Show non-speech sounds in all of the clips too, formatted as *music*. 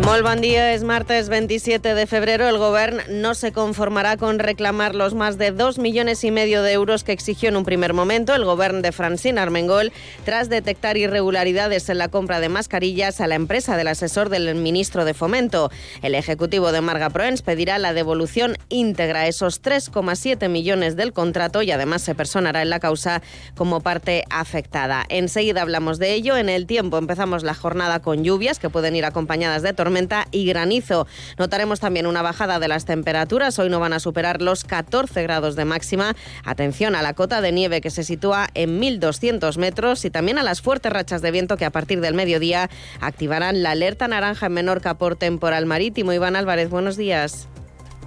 Molt bon dia, és martes 27 de febrero. El govern no se conformará con reclamar los más de dos millones y medio de euros que exigió en un primer momento el gobierno de Francine Armengol tras detectar irregularidades en la compra de mascarillas a la empresa del asesor del ministro de Fomento. El ejecutivo de Marga Proens pedirá la devolución íntegra, esos 3,7 millones del contrato y además se personará en la causa como parte afectada. Enseguida hablamos de ello. En el tiempo empezamos la jornada con lluvias que pueden ir acompañadas de tormentas y granizo. Notaremos también una bajada de las temperaturas. Hoy no van a superar los 14 grados de máxima. Atención a la cota de nieve que se sitúa en 1.200 metros y también a las fuertes rachas de viento que a partir del mediodía activarán la alerta naranja en Menorca por temporal marítimo. Iván Álvarez, buenos días.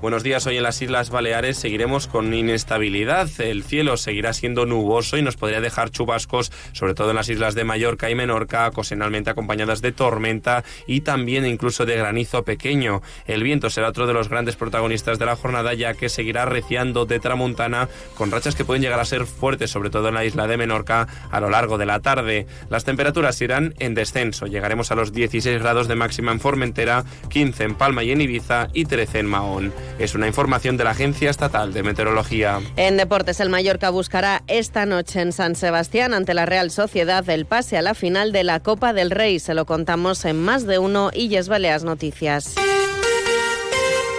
Buenos días. Hoy en las Islas Baleares seguiremos con inestabilidad. El cielo seguirá siendo nuboso y nos podría dejar chubascos, sobre todo en las islas de Mallorca y Menorca, ocasionalmente acompañadas de tormenta y también incluso de granizo pequeño. El viento será otro de los grandes protagonistas de la jornada, ya que seguirá reciando de tramontana con rachas que pueden llegar a ser fuertes, sobre todo en la isla de Menorca, a lo largo de la tarde. Las temperaturas irán en descenso. Llegaremos a los 16 grados de máxima en Formentera, 15 en Palma y en Ibiza y 13 en Mahón. Es una información de la Agencia Estatal de Meteorología. En deportes, el Mallorca buscará esta noche en San Sebastián ante la Real Sociedad el pase a la final de la Copa del Rey. Se lo contamos en más de uno y Yes Baleas Noticias.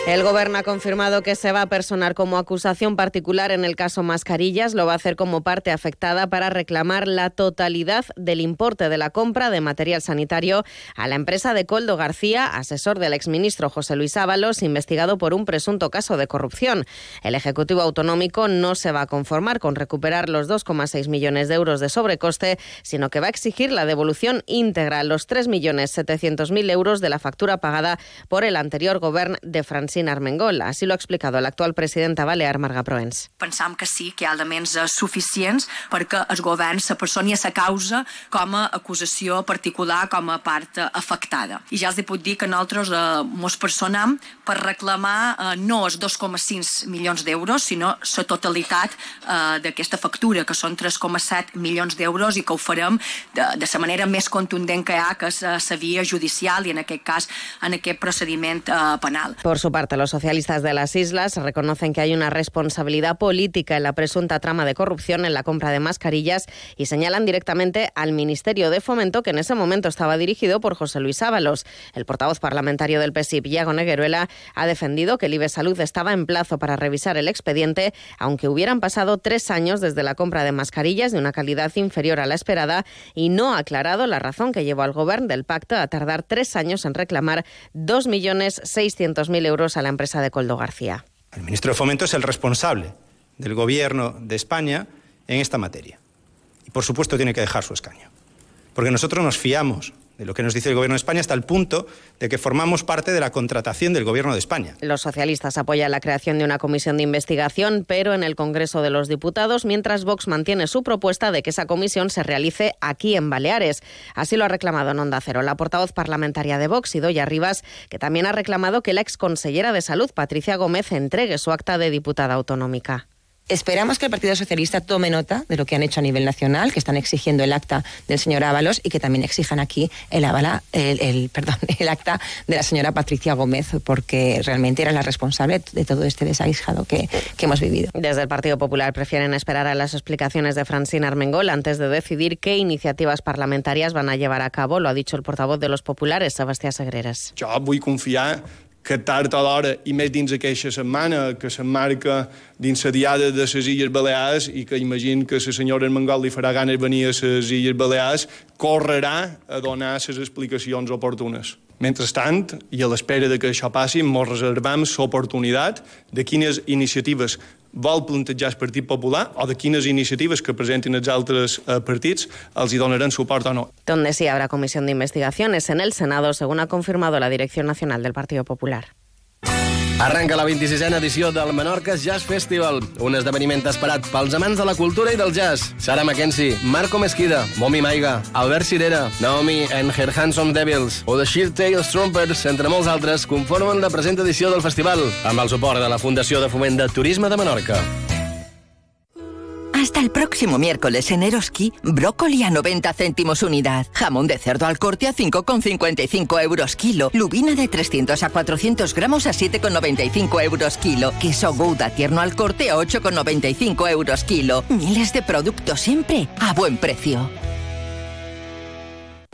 El Gobierno ha confirmado que se va a personar como acusación particular en el caso Mascarillas. Lo va a hacer como parte afectada para reclamar la totalidad del importe de la compra de material sanitario a la empresa de Coldo García, asesor del exministro José Luis Ábalos, investigado por un presunto caso de corrupción. El Ejecutivo Autonómico no se va a conformar con recuperar los 2,6 millones de euros de sobrecoste, sino que va a exigir la devolución íntegra, los 3.700.000 euros de la factura pagada por el anterior Gobierno de Francia Alsina Armengol. Así lo ha explicado la actual presidenta balear Marga Proens. Pensam que sí, que hi ha elements eh, suficients perquè el govern se personi a la causa com a acusació particular, com a part eh, afectada. I ja els puc dir que nosaltres eh, mos personam per reclamar eh, no els 2,5 milions d'euros, sinó la totalitat eh, d'aquesta factura, que són 3,7 milions d'euros i que ho farem de, de la manera més contundent que hi ha, que és la via judicial i en aquest cas en aquest procediment eh, penal. Per su los socialistas de las islas reconocen que hay una responsabilidad política en la presunta trama de corrupción en la compra de mascarillas y señalan directamente al Ministerio de Fomento, que en ese momento estaba dirigido por José Luis Ábalos. El portavoz parlamentario del PSIP, Iago Negueruela, ha defendido que el IBE Salud estaba en plazo para revisar el expediente, aunque hubieran pasado tres años desde la compra de mascarillas de una calidad inferior a la esperada y no ha aclarado la razón que llevó al Gobierno del pacto a tardar tres años en reclamar 2.600.000 euros a la empresa de Coldo García. El ministro de Fomento es el responsable del Gobierno de España en esta materia. Y, por supuesto, tiene que dejar su escaño. Porque nosotros nos fiamos de lo que nos dice el Gobierno de España hasta el punto de que formamos parte de la contratación del Gobierno de España. Los socialistas apoyan la creación de una comisión de investigación, pero en el Congreso de los Diputados, mientras Vox mantiene su propuesta de que esa comisión se realice aquí en Baleares. Así lo ha reclamado en Onda Cero la portavoz parlamentaria de Vox, Idoya Rivas, que también ha reclamado que la exconsellera de Salud, Patricia Gómez, entregue su acta de diputada autonómica. Esperamos que el Partido Socialista tome nota de lo que han hecho a nivel nacional, que están exigiendo el acta del señor Ábalos y que también exijan aquí el, el, *laughs* perdón, el acta de la señora Patricia Gómez, porque realmente era la responsable de todo este desaguisado que, que hemos vivido. Desde el Partido Popular prefieren esperar a las explicaciones de Francina Armengol antes de decidir qué iniciativas parlamentarias van a llevar a cabo, lo ha dicho el portavoz de los populares, Sebastián Segreras. Yo voy confiar que tard o d'hora, i més dins aquesta setmana, que s'emmarca dins la diada de les Illes Balears i que imagino que la senyora Mangol li farà ganes venir a les Illes Balears, correrà a donar les explicacions oportunes. Mentrestant, i a l'espera de que això passi, ens reservam l'oportunitat de quines iniciatives vol plantejar el Partit Popular o de quines iniciatives que presentin els altres eh, partits els hi donaran suport o no. Donde sí habrá comisión de investigaciones en el Senado, según ha confirmado la Dirección Nacional del Partido Popular. Arranca la 26a edició del Menorca Jazz Festival, un esdeveniment esperat pels amants de la cultura i del jazz. Sara Mackenzie, Marco Mesquida, Momi Maiga, Albert Cirera, Naomi and Her Handsome Devils o The Sheer Tail Trumpers, entre molts altres, conformen la present edició del festival, amb el suport de la Fundació de Foment de Turisme de Menorca. Hasta el próximo miércoles en Eroski, brócoli a 90 céntimos unidad, jamón de cerdo al corte a 5,55 euros kilo, lubina de 300 a 400 gramos a 7,95 euros kilo, queso Gouda tierno al corte a 8,95 euros kilo. Miles de productos siempre a buen precio.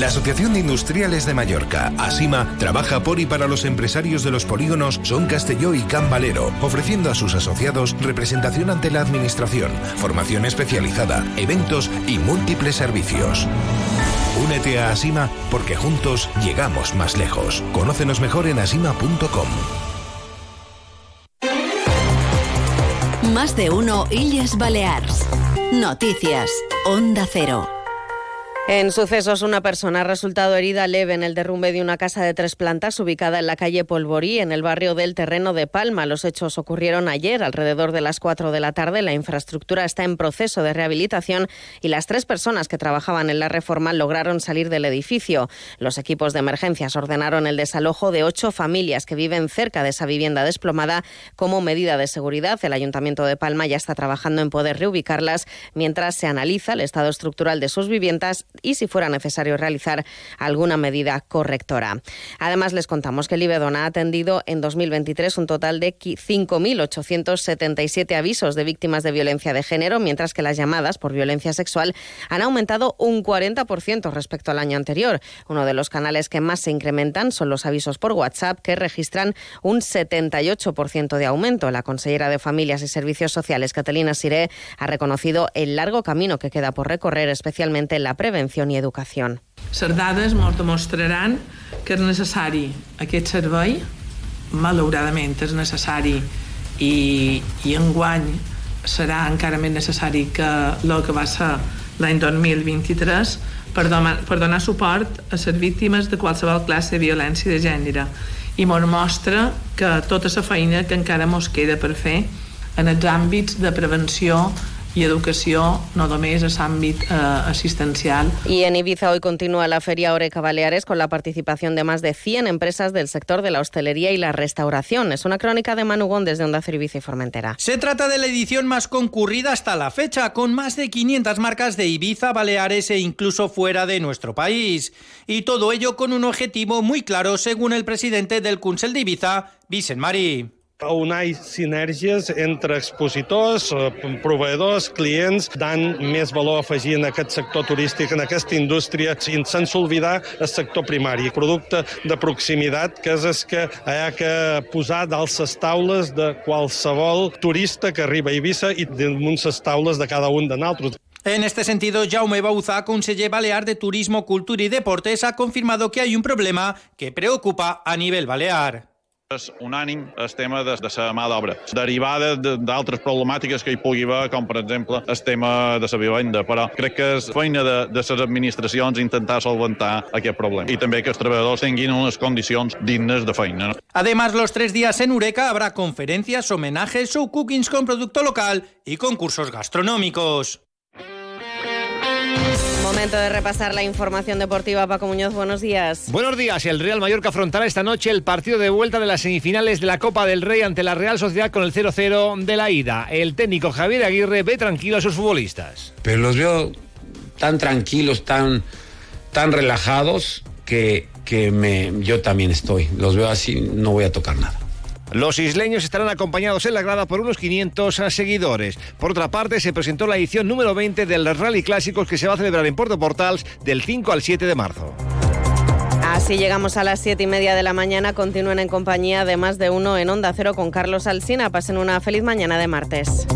La Asociación de Industriales de Mallorca, ASIMA, trabaja por y para los empresarios de los polígonos Son Castelló y Can Valero, ofreciendo a sus asociados representación ante la Administración, formación especializada, eventos y múltiples servicios. Únete a ASIMA porque juntos llegamos más lejos. Conócenos mejor en asima.com. Más de uno Illes Balears. Noticias. Onda Cero. En sucesos, una persona ha resultado herida leve en el derrumbe de una casa de tres plantas ubicada en la calle Polvorí, en el barrio del Terreno de Palma. Los hechos ocurrieron ayer, alrededor de las 4 de la tarde. La infraestructura está en proceso de rehabilitación y las tres personas que trabajaban en la reforma lograron salir del edificio. Los equipos de emergencias ordenaron el desalojo de ocho familias que viven cerca de esa vivienda desplomada como medida de seguridad. El Ayuntamiento de Palma ya está trabajando en poder reubicarlas mientras se analiza el estado estructural de sus viviendas y si fuera necesario realizar alguna medida correctora. Además, les contamos que el IBEDON ha atendido en 2023 un total de 5.877 avisos de víctimas de violencia de género, mientras que las llamadas por violencia sexual han aumentado un 40% respecto al año anterior. Uno de los canales que más se incrementan son los avisos por WhatsApp, que registran un 78% de aumento. La consellera de Familias y Servicios Sociales, Catalina Siré, ha reconocido el largo camino que queda por recorrer, especialmente en la prevención i educació. Les dades ens demostraran que és necessari aquest servei, malauradament és necessari i, i enguany serà encara més necessari que el que va ser l'any 2023 per donar, per donar suport a les víctimes de qualsevol classe de violència de gènere i ens mostra que tota la feina que encara ens queda per fer en els àmbits de prevenció y educación, no només a ámbito eh, asistencial. Y en Ibiza hoy continúa la Feria Oreca Baleares con la participación de más de 100 empresas del sector de la hostelería y la restauración. Es una crónica de Manugón desde Onda Cero Ibiza y Formentera. Se trata de la edición más concurrida hasta la fecha, con más de 500 marcas de Ibiza, Baleares e incluso fuera de nuestro país. Y todo ello con un objetivo muy claro, según el presidente del Consell de Ibiza, Vicent Mari. unir sinergies entre expositors, eh, proveïdors, clients, dant més valor afegit en aquest sector turístic, en aquesta indústria, sense oblidar el sector primari, producte de proximitat, que és el que hi ha que posar dalt les taules de qualsevol turista que arriba a Eivissa i damunt les taules de cada un de nosaltres. En este sentido, Jaume Bauza, conseller balear de Turismo, Cultura y Deportes, ha confirmado que hay un problema que preocupa a nivel balear. És unànim el tema de, de la mà d'obra, derivada d'altres problemàtiques que hi pugui haver, com per exemple el tema de la vivenda, però crec que és feina de, de les administracions intentar solventar aquest problema i també que els treballadors tinguin unes condicions dignes de feina. Además, los tres días en Ureca habrá conferencias, homenajes, show cookings con producto local y concursos gastronómicos. Momento de repasar la información deportiva. Paco Muñoz, buenos días. Buenos días. El Real Mallorca afrontará esta noche el partido de vuelta de las semifinales de la Copa del Rey ante la Real Sociedad con el 0-0 de la ida. El técnico Javier Aguirre ve tranquilo a sus futbolistas. Pero los veo tan tranquilos, tan, tan relajados que, que me, yo también estoy. Los veo así, no voy a tocar nada. Los isleños estarán acompañados en la grada por unos 500 seguidores. Por otra parte, se presentó la edición número 20 del Rally Clásicos que se va a celebrar en Puerto Portals del 5 al 7 de marzo. Así llegamos a las 7 y media de la mañana. Continúen en compañía de más de uno en Onda Cero con Carlos Alsina. Pasen una feliz mañana de martes.